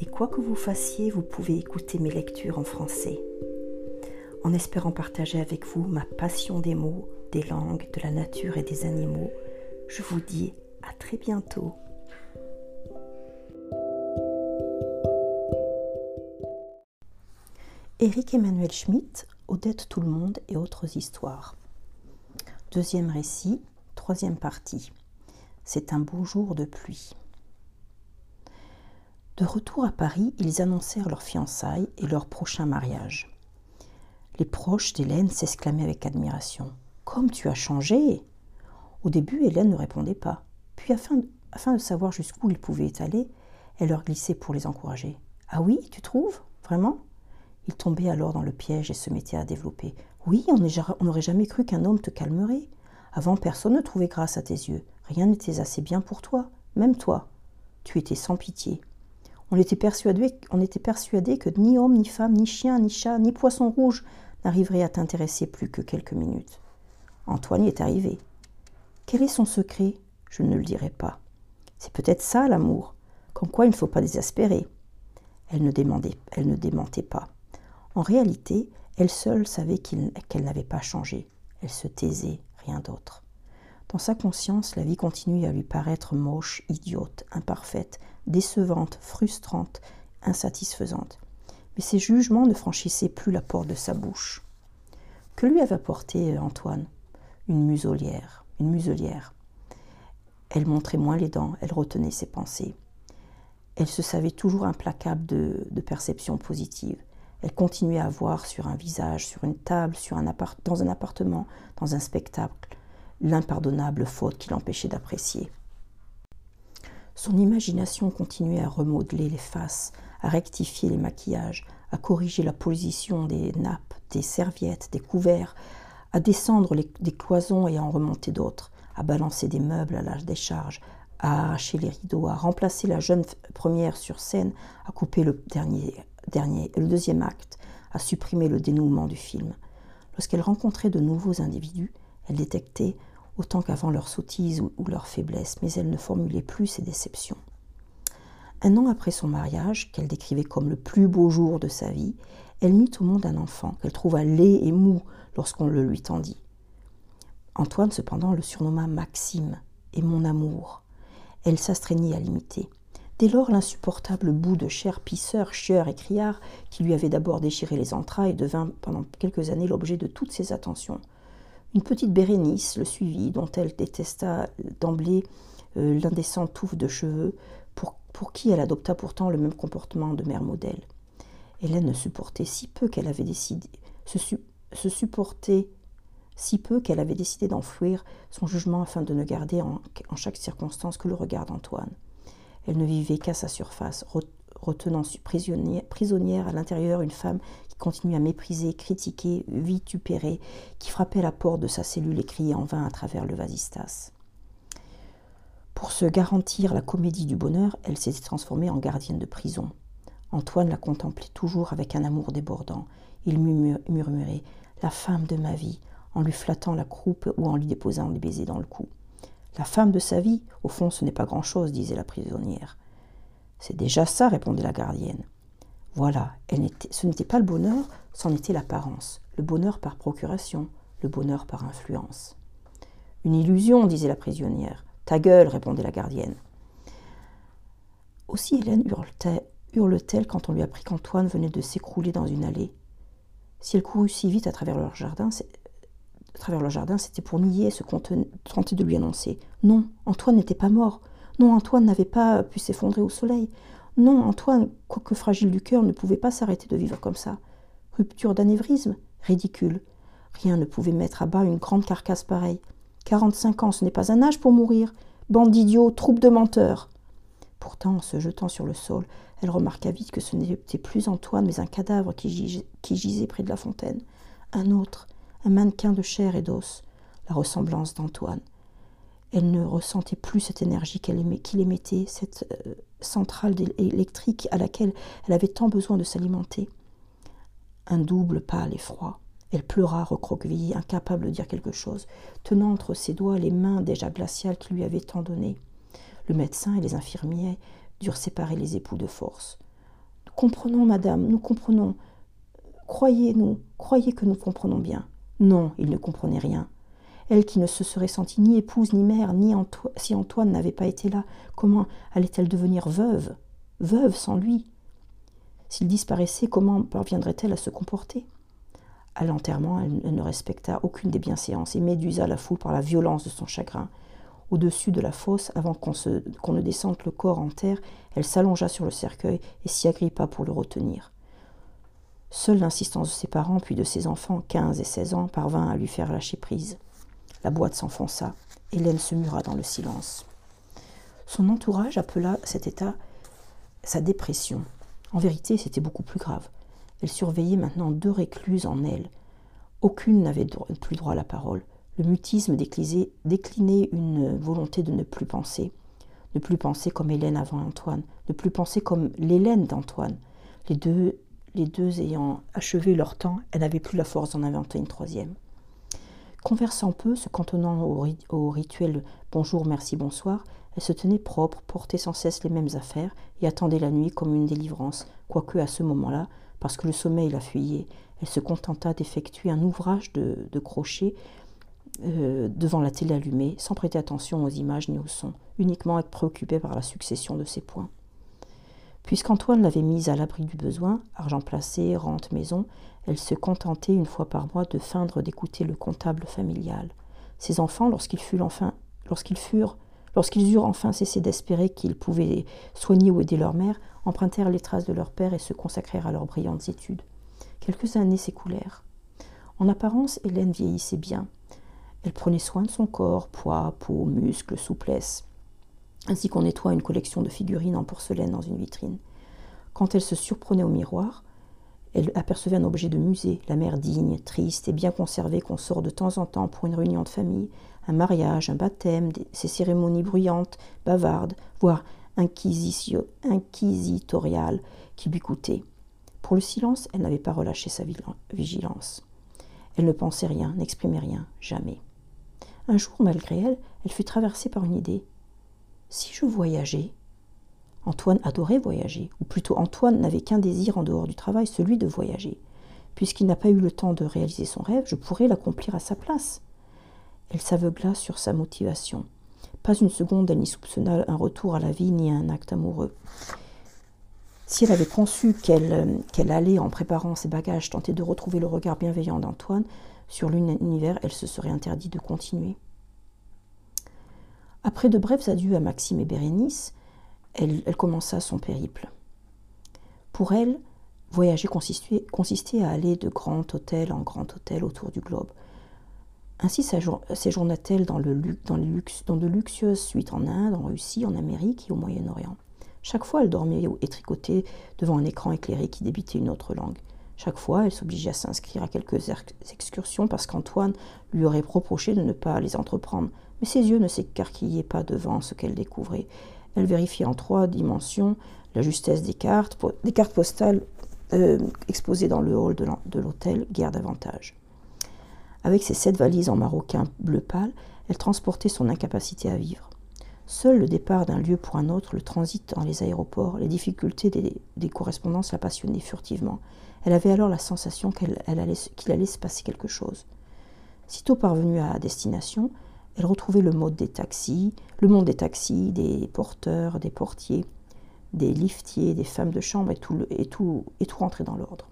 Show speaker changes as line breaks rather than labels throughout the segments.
et quoi que vous fassiez, vous pouvez écouter mes lectures en français. En espérant partager avec vous ma passion des mots, des langues, de la nature et des animaux, je vous dis à très bientôt. Éric Emmanuel Schmitt, Odette Tout le Monde et autres histoires. Deuxième récit, troisième partie. C'est un beau jour de pluie. De retour à Paris, ils annoncèrent leur fiançailles et leur prochain mariage. Les proches d'Hélène s'exclamaient avec admiration. Comme tu as changé Au début, Hélène ne répondait pas. Puis, afin, afin de savoir jusqu'où ils pouvaient aller, elle leur glissait pour les encourager. Ah oui, tu trouves? Vraiment Ils tombaient alors dans le piège et se mettaient à développer. Oui, on n'aurait jamais cru qu'un homme te calmerait. Avant, personne ne trouvait grâce à tes yeux. Rien n'était assez bien pour toi, même toi. Tu étais sans pitié. On était persuadé, que ni homme, ni femme, ni chien, ni chat, ni poisson rouge n'arriverait à t'intéresser plus que quelques minutes. Antoine y est arrivé. Quel est son secret? Je ne le dirai pas. C'est peut-être ça l'amour, comme quoi il ne faut pas désespérer. Elle ne démentait pas. En réalité, elle seule savait qu'elle n'avait pas changé. Elle se taisait, rien d'autre. Dans sa conscience, la vie continuait à lui paraître moche, idiote, imparfaite, décevante, frustrante, insatisfaisante. Mais ses jugements ne franchissaient plus la porte de sa bouche. Que lui avait apporté euh, Antoine? Une muselière, une muselière. Elle montrait moins les dents, elle retenait ses pensées. Elle se savait toujours implacable de, de perception positive. Elle continuait à voir sur un visage, sur une table, dans un appartement, dans un spectacle, l'impardonnable faute qui l'empêchait d'apprécier. Son imagination continuait à remodeler les faces, à rectifier les maquillages, à corriger la position des nappes, des serviettes, des couverts, à descendre des cloisons et à en remonter d'autres, à balancer des meubles à la décharge, à arracher les rideaux, à remplacer la jeune première sur scène, à couper le dernier, dernier, le deuxième acte, à supprimer le dénouement du film. Lorsqu'elle rencontrait de nouveaux individus, elle détectait autant qu'avant leur sottise ou leur faiblesse, mais elle ne formulait plus ses déceptions. Un an après son mariage, qu'elle décrivait comme le plus beau jour de sa vie, elle mit au monde un enfant qu'elle trouva laid et mou lorsqu'on le lui tendit. Antoine, cependant, le surnomma Maxime et mon amour. Elle s'astreignit à l'imiter. Dès lors, l'insupportable bout de chair pisseur, chieur et criard, qui lui avait d'abord déchiré les entrailles, devint pendant quelques années l'objet de toutes ses attentions. Une petite Bérénice le suivit, dont elle détesta d'emblée euh, l'indécente touffe de cheveux, pour, qui elle adopta pourtant le même comportement de mère modèle. Hélène ne supportait si peu qu'elle avait décidé, se, se supportait si peu qu'elle avait décidé d'enfouir son jugement afin de ne garder en, en chaque circonstance que le regard d'Antoine. Elle ne vivait qu'à sa surface, retenant prisonnière, à l'intérieur une femme continuait à mépriser, critiquer, vitupérer, qui frappait la porte de sa cellule et criait en vain à travers le vasistas. Pour se garantir la comédie du bonheur, elle s'était transformée en gardienne de prison. Antoine la contemplait toujours avec un amour débordant. Il murmurait La femme de ma vie, en lui flattant la croupe ou en lui déposant des baisers dans le cou. La femme de sa vie, au fond, ce n'est pas grand-chose, disait la prisonnière. C'est déjà ça, répondait la gardienne. Voilà, ce n'était pas le bonheur, c'en était l'apparence, le bonheur par procuration, le bonheur par influence. Une illusion, disait la prisonnière. Ta gueule, répondait la gardienne. Aussi Hélène hurle-t-elle quand on lui apprit qu'Antoine venait de s'écrouler dans une allée. Si elle courut si vite à travers leur jardin, c'était pour nier ce qu'on tentait de lui annoncer. Non, Antoine n'était pas mort. Non, Antoine n'avait pas pu s'effondrer au soleil. Non, Antoine, quoique fragile du cœur, ne pouvait pas s'arrêter de vivre comme ça. Rupture d'anévrisme Ridicule. Rien ne pouvait mettre à bas une grande carcasse pareille. Quarante-cinq ans, ce n'est pas un âge pour mourir. Bande d'idiots, troupe de menteurs. Pourtant, en se jetant sur le sol, elle remarqua vite que ce n'était plus Antoine, mais un cadavre qui qui gisait près de la fontaine. Un autre, un mannequin de chair et d'os, la ressemblance d'Antoine. Elle ne ressentait plus cette énergie qu'il émettait, cette euh, centrale électrique à laquelle elle avait tant besoin de s'alimenter. Un double pâle et froid. Elle pleura, recroquevillée, incapable de dire quelque chose, tenant entre ses doigts les mains déjà glaciales qui lui avaient tant donné. Le médecin et les infirmiers durent séparer les époux de force. Nous comprenons, madame, nous comprenons. Croyez-nous, croyez que nous comprenons bien. Non, ils ne comprenaient rien. Elle qui ne se serait sentie ni épouse ni mère, si Antoine n'avait pas été là, comment allait-elle devenir veuve? Veuve sans lui? S'il disparaissait, comment parviendrait-elle à se comporter? À l'enterrement, elle, ne respecta aucune des bienséances et médusa la foule par la violence de son chagrin. Au-dessus de la fosse, avant qu'on ne descende le corps en terre, elle s'allongea sur le cercueil et s'y agrippa pour le retenir. Seule l'insistance de ses parents, puis de ses enfants, quinze et seize ans, parvint à lui faire lâcher prise. La boîte s'enfonça. Hélène se mura dans le silence. Son entourage appela cet état sa dépression. En vérité, c'était beaucoup plus grave. Elle surveillait maintenant deux récluses en elle. Aucune n'avait plus droit à la parole. Le mutisme déclinait une volonté de ne plus penser. Ne plus penser comme Hélène avant Antoine. Ne plus penser comme l'Hélène d'Antoine. Les deux, les deux ayant achevé leur temps, elle n'avait plus la force d'en inventer une troisième. Conversant peu, se cantonnant au, rituel bonjour, merci, bonsoir, elle se tenait propre, portait sans cesse les mêmes affaires et attendait la nuit comme une délivrance, quoique à ce moment-là, parce que le sommeil la fuyait, elle se contenta d'effectuer un ouvrage de, crochet euh, devant la télé allumée, sans prêter attention aux images ni aux sons, uniquement être préoccupée par la succession de ses points. Puisqu'Antoine l'avait mise à l'abri du besoin, argent placé, rente, maison, elle se contentait une fois par mois de feindre d'écouter le comptable familial. Ses enfants, lorsqu'ils furent enfin, lorsqu'ils furent, lorsqu'ils eurent enfin cessé d'espérer qu'ils pouvaient soigner ou aider leur mère, empruntèrent les traces de leur père et se consacrèrent à leurs brillantes études. Quelques années s'écoulèrent. En apparence, Hélène vieillissait bien. Elle prenait soin de son corps, poids, peau, muscles, souplesse, ainsi qu'on nettoie une collection de figurines en porcelaine dans une vitrine. Quand elle se surprenait au miroir, elle apercevait un objet de musée, la mère digne, triste et bien conservée qu'on sort de temps en temps pour une réunion de famille, un mariage, un baptême, ces cérémonies bruyantes, bavardes, voire inquisitoriales qui lui coûtaient. Pour le silence, elle n'avait pas relâché sa vigilance. Elle ne pensait rien, n'exprimait rien, jamais. Un jour, malgré elle, elle fut traversée par une idée. Si je voyageais Antoine adorait voyager, ou plutôt Antoine n'avait qu'un désir en dehors du travail, celui de voyager. Puisqu'il n'a pas eu le temps de réaliser son rêve, je pourrais l'accomplir à sa place. Elle s'aveugla sur sa motivation. Pas une seconde, elle n'y soupçonna un retour à la vie ni un acte amoureux. Si elle avait conçu qu'elle allait, en préparant ses bagages, tenter de retrouver le regard bienveillant d'Antoine sur l'univers, elle se serait interdit de continuer. Après de brefs adieux à Maxime et Bérénice, elle, commença son périple. Pour elle, voyager consistait, à aller de grand hôtel en grand hôtel autour du globe. Ainsi séjourna-t-elle dans, le, dans, de luxueuses suites en Inde, en Russie, en Amérique et au Moyen-Orient. Chaque fois, elle dormait et tricotait devant un écran éclairé qui débitait une autre langue. Chaque fois, elle s'obligeait à s'inscrire à quelques excursions parce qu'Antoine lui aurait reproché de ne pas les entreprendre. Mais ses yeux ne s'écarquillaient pas devant ce qu'elle découvrait. Elle vérifie en trois dimensions la justesse des cartes, des cartes postales euh, exposées dans le hall de l'hôtel, guère davantage. Avec ses sept valises en maroquin bleu pâle, elle transportait son incapacité à vivre. Seul le départ d'un lieu pour un autre, le transit dans les aéroports, les difficultés des, correspondances la passionnaient furtivement. Elle avait alors la sensation qu'il allait, allait se passer quelque chose. Sitôt parvenue à destination, elle retrouvait le mode des taxis, le monde des taxis, des porteurs, des portiers, des liftiers, des femmes de chambre et tout, rentrait dans l'ordre.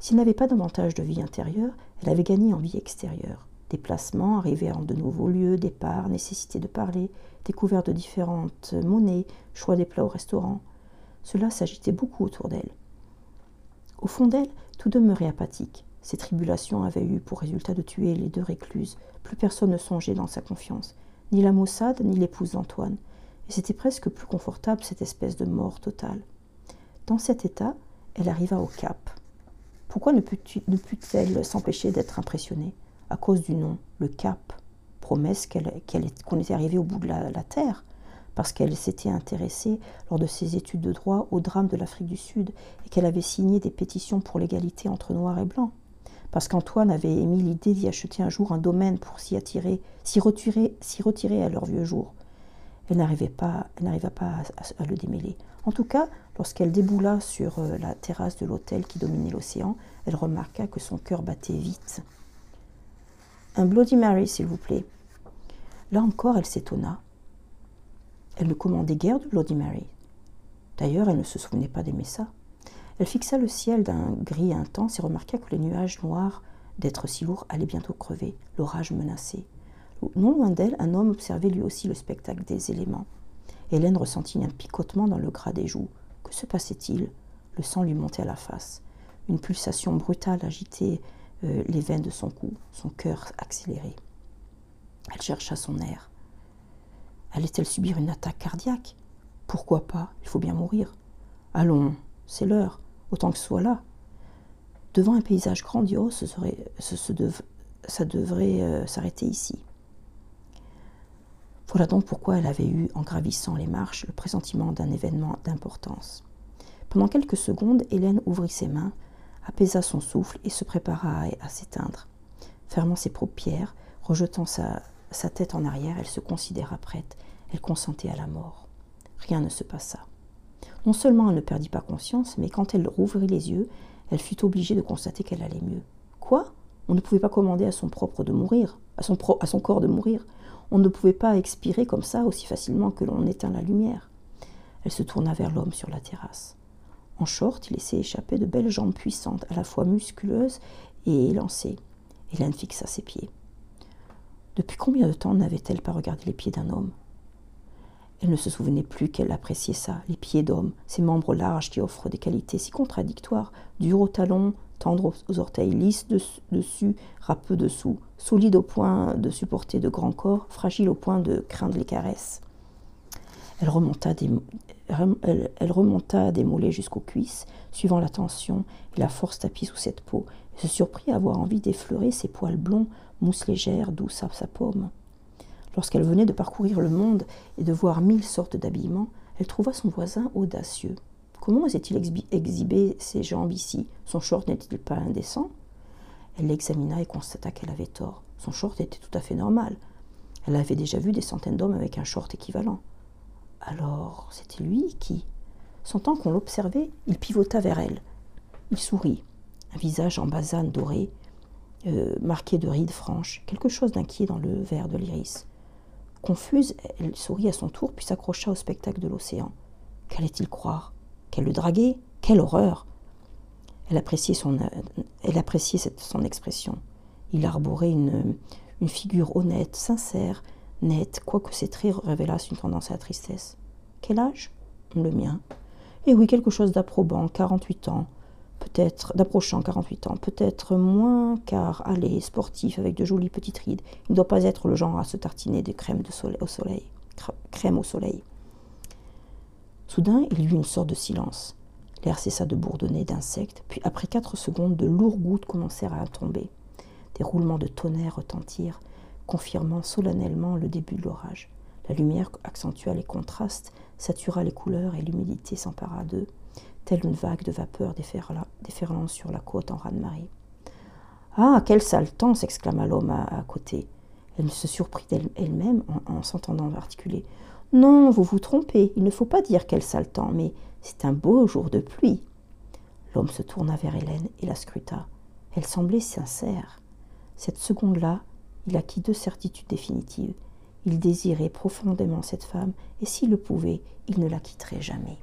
S'il n'avait pas davantage de vie intérieure, elle avait gagné en vie extérieure. Déplacements, arrivée en de nouveaux lieux, départs, nécessité de parler, découverte de différentes monnaies, choix des plats au restaurant. Cela s'agitait beaucoup autour d'elle. Au fond d'elle, tout demeurait apathique. Ces tribulations avaient eu pour résultat de tuer les deux récluses. Plus personne ne songeait dans sa confiance, ni la Maussade, ni l'épouse d'Antoine. et c'était presque plus confortable cette espèce de mort totale. Dans cet état, elle arriva au cap. Pourquoi ne put-elle s'empêcher d'être impressionnée? À cause du nom, le cap, promesse qu'on était arrivé au bout de la, la terre, parce qu'elle s'était intéressée lors de ses études de droit au drame de l'Afrique du Sud et qu'elle avait signé des pétitions pour l'égalité entre noirs et blancs, parce qu'Antoine avait émis l'idée d'y acheter un jour un domaine pour s'y attirer, s'y retirer, s'y retirer à leur vieux jour. Elle n'arrivait pas, elle n'arriva pas à, le démêler. En tout cas, lorsqu'elle déboula sur euh, la terrasse de l'hôtel qui dominait l'océan, elle remarqua que son cœur battait vite. Un Bloody Mary, s'il vous plaît. Là encore, elle s'étonna. Elle ne commandait guère de Bloody Mary. D'ailleurs, elle ne se souvenait pas d'aimer ça. Elle fixa le ciel d'un gris intense et remarqua que les nuages noirs d'être si lourds allaient bientôt crever. L'orage menaçait. Non loin d'elle, un homme observait lui aussi le spectacle des éléments. Hélène ressentit un picotement dans le gras des joues. Que se passait-il? Le sang lui montait à la face. Une pulsation brutale agitait euh, les veines de son cou, son cœur accéléré. Elle chercha son air. Allait-elle subir une attaque cardiaque? Pourquoi pas? Il faut bien mourir. Allons, c'est l'heure, autant que ce soit là. Devant un paysage grandiose, ce serait, ça devrait euh, s'arrêter ici. Voilà donc pourquoi elle avait eu, en gravissant les marches, le pressentiment d'un événement d'importance. Pendant quelques secondes, Hélène ouvrit ses mains, apaisa son souffle et se prépara à, s'éteindre. Fermant ses paupières, rejetant sa, sa tête en arrière, elle se considéra prête. Elle consentait à la mort. Rien ne se passa. Non seulement elle ne perdit pas conscience, mais quand elle rouvrit les yeux, elle fut obligée de constater qu'elle allait mieux. Quoi? On ne pouvait pas commander à son propre de mourir, à son, corps de mourir. On ne pouvait pas expirer comme ça aussi facilement que l'on éteint la lumière. Elle se tourna vers l'homme sur la terrasse. En short, il laissait échapper de belles jambes puissantes, à la fois musculeuses et élancées. Hélène fixa ses pieds. Depuis combien de temps n'avait-elle pas regardé les pieds d'un homme? Elle ne se souvenait plus qu'elle appréciait ça, les pieds d'homme, ces membres larges qui offrent des qualités si contradictoires, durs au talon, tendre aux orteils, lisses dessus, râpeux dessous, solide au point de supporter de grands corps, fragile au point de craindre les caresses. Elle remonta des, elle, remonta des mollets jusqu'aux cuisses, suivant la tension et la force tapie sous cette peau, et se surprit à avoir envie d'effleurer ses poils blonds, mousse légère, douce à sa paume. Lorsqu'elle venait de parcourir le monde et de voir mille sortes d'habillements, elle trouva son voisin audacieux. Comment osait-il exhiber ses jambes ici? Son short n'était-il pas indécent? Elle l'examina et constata qu'elle avait tort. Son short était tout à fait normal. Elle avait déjà vu des centaines d'hommes avec un short équivalent. Alors, c'était lui qui Sentant qu'on l'observait, il pivota vers elle. Il sourit, un visage en basane dorée, euh, marqué de rides franches, quelque chose d'inquiet dans le vert de l'iris. Confuse, elle sourit à son tour, puis s'accrocha au spectacle de l'océan. Qu'allait-il croire? Qu'elle le draguait Quelle horreur Elle appréciait son, elle appréciait son expression. Il arborait une, une figure honnête, sincère, nette, quoique ses traits révélassent une tendance à la tristesse. Quel âge? Le mien. Et oui, quelque chose d'approbant, 48 ans, peut-être, d'approchant 48 ans, peut-être moins, car, allez, sportif, avec de jolies petites rides, il ne doit pas être le genre à se tartiner de crème de soleil, au soleil. Crème au soleil. Soudain, il y eut une sorte de silence. L'air cessa de bourdonner d'insectes, puis après quatre secondes, de lourds gouttes commencèrent à tomber. Des roulements de tonnerre retentirent, confirmant solennellement le début de l'orage. La lumière accentua les contrastes, satura les couleurs et l'humidité s'empara d'eux, telle une vague de vapeur déferlant sur la côte en raz-de-marée. Ah, quel sale temps s'exclama l'homme à, côté. Elle se surprit d'elle-même en, en s'entendant articuler. Non, vous vous trompez, il ne faut pas dire quel sale temps, mais c'est un beau jour de pluie. L'homme se tourna vers Hélène et la scruta. Elle semblait sincère. Cette seconde-là, il acquit deux certitudes définitives. Il désirait profondément cette femme, et s'il le pouvait, il ne la quitterait jamais.